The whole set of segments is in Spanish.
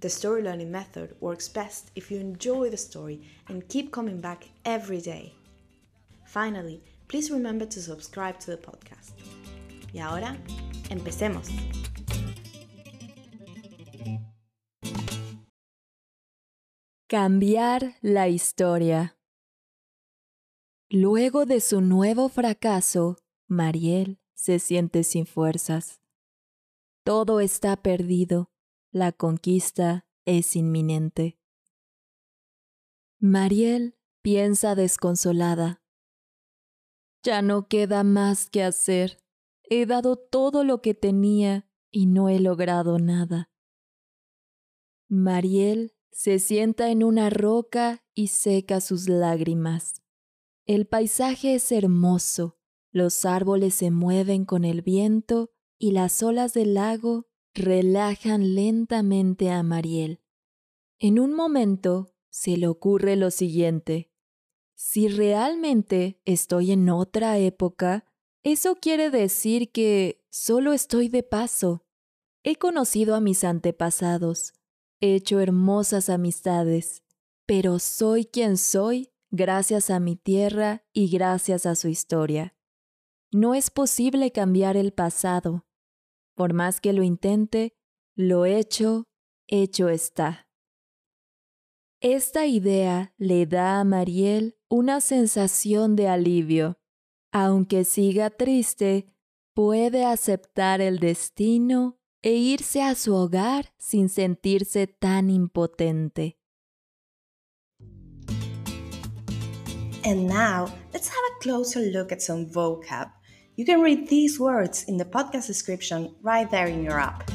the story learning method works best if you enjoy the story and keep coming back every day. Finally, please remember to subscribe to the podcast. Y ahora, empecemos. Cambiar la historia. Luego de su nuevo fracaso, Mariel se siente sin fuerzas. Todo está perdido la conquista es inminente. Mariel piensa desconsolada. Ya no queda más que hacer. He dado todo lo que tenía y no he logrado nada. Mariel se sienta en una roca y seca sus lágrimas. El paisaje es hermoso, los árboles se mueven con el viento y las olas del lago relajan lentamente a Mariel. En un momento se le ocurre lo siguiente. Si realmente estoy en otra época, eso quiere decir que solo estoy de paso. He conocido a mis antepasados, he hecho hermosas amistades, pero soy quien soy gracias a mi tierra y gracias a su historia. No es posible cambiar el pasado, por más que lo intente, lo hecho, hecho está. Esta idea le da a Mariel una sensación de alivio. Aunque siga triste, puede aceptar el destino e irse a su hogar sin sentirse tan impotente. And now, let's have a closer look at some vocab You can read these words in the podcast description right there in your app.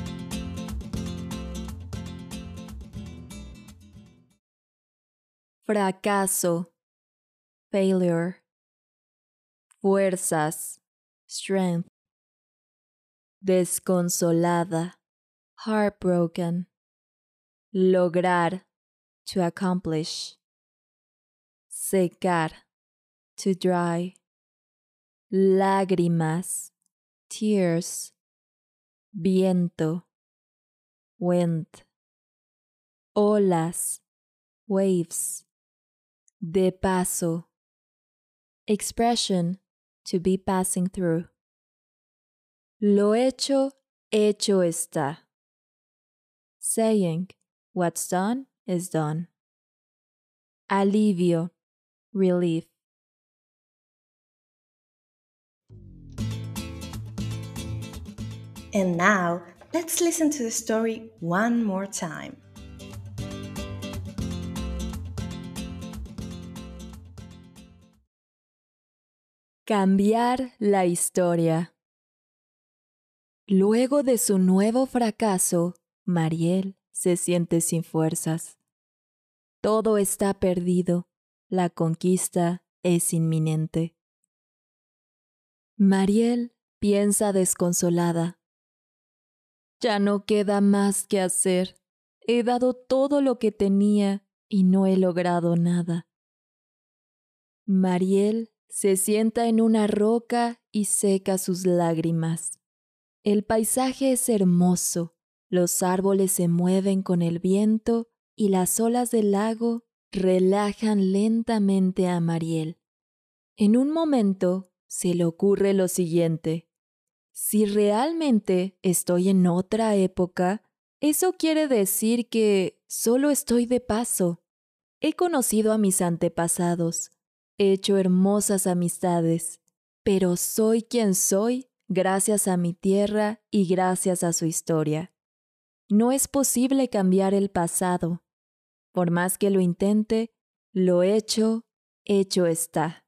Fracaso, failure. Fuerzas, strength. Desconsolada, heartbroken. Lograr, to accomplish. Secar, to dry lágrimas, tears, viento, wind, olas, waves, de paso, expression, to be passing through. Lo hecho, hecho está. Saying, what's done is done. Alivio, relief. And now, let's listen to the story one more time. Cambiar la historia. Luego de su nuevo fracaso, Mariel se siente sin fuerzas. Todo está perdido, la conquista es inminente. Mariel piensa desconsolada. Ya no queda más que hacer. He dado todo lo que tenía y no he logrado nada. Mariel se sienta en una roca y seca sus lágrimas. El paisaje es hermoso, los árboles se mueven con el viento y las olas del lago relajan lentamente a Mariel. En un momento se le ocurre lo siguiente. Si realmente estoy en otra época, eso quiere decir que solo estoy de paso. He conocido a mis antepasados, he hecho hermosas amistades, pero soy quien soy gracias a mi tierra y gracias a su historia. No es posible cambiar el pasado. Por más que lo intente, lo hecho, hecho está.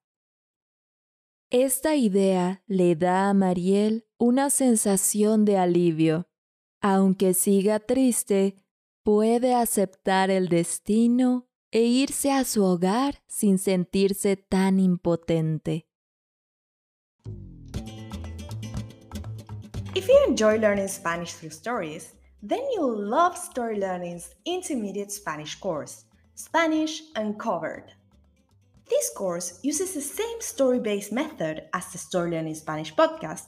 Esta idea le da a Mariel una sensación de alivio. Aunque siga triste, puede aceptar el destino e irse a su hogar sin sentirse tan impotente. If you enjoy learning Spanish through stories, then you'll love Story Learning's intermediate Spanish course, Spanish Uncovered. This course uses the same story based method as the Story Learning Spanish podcast,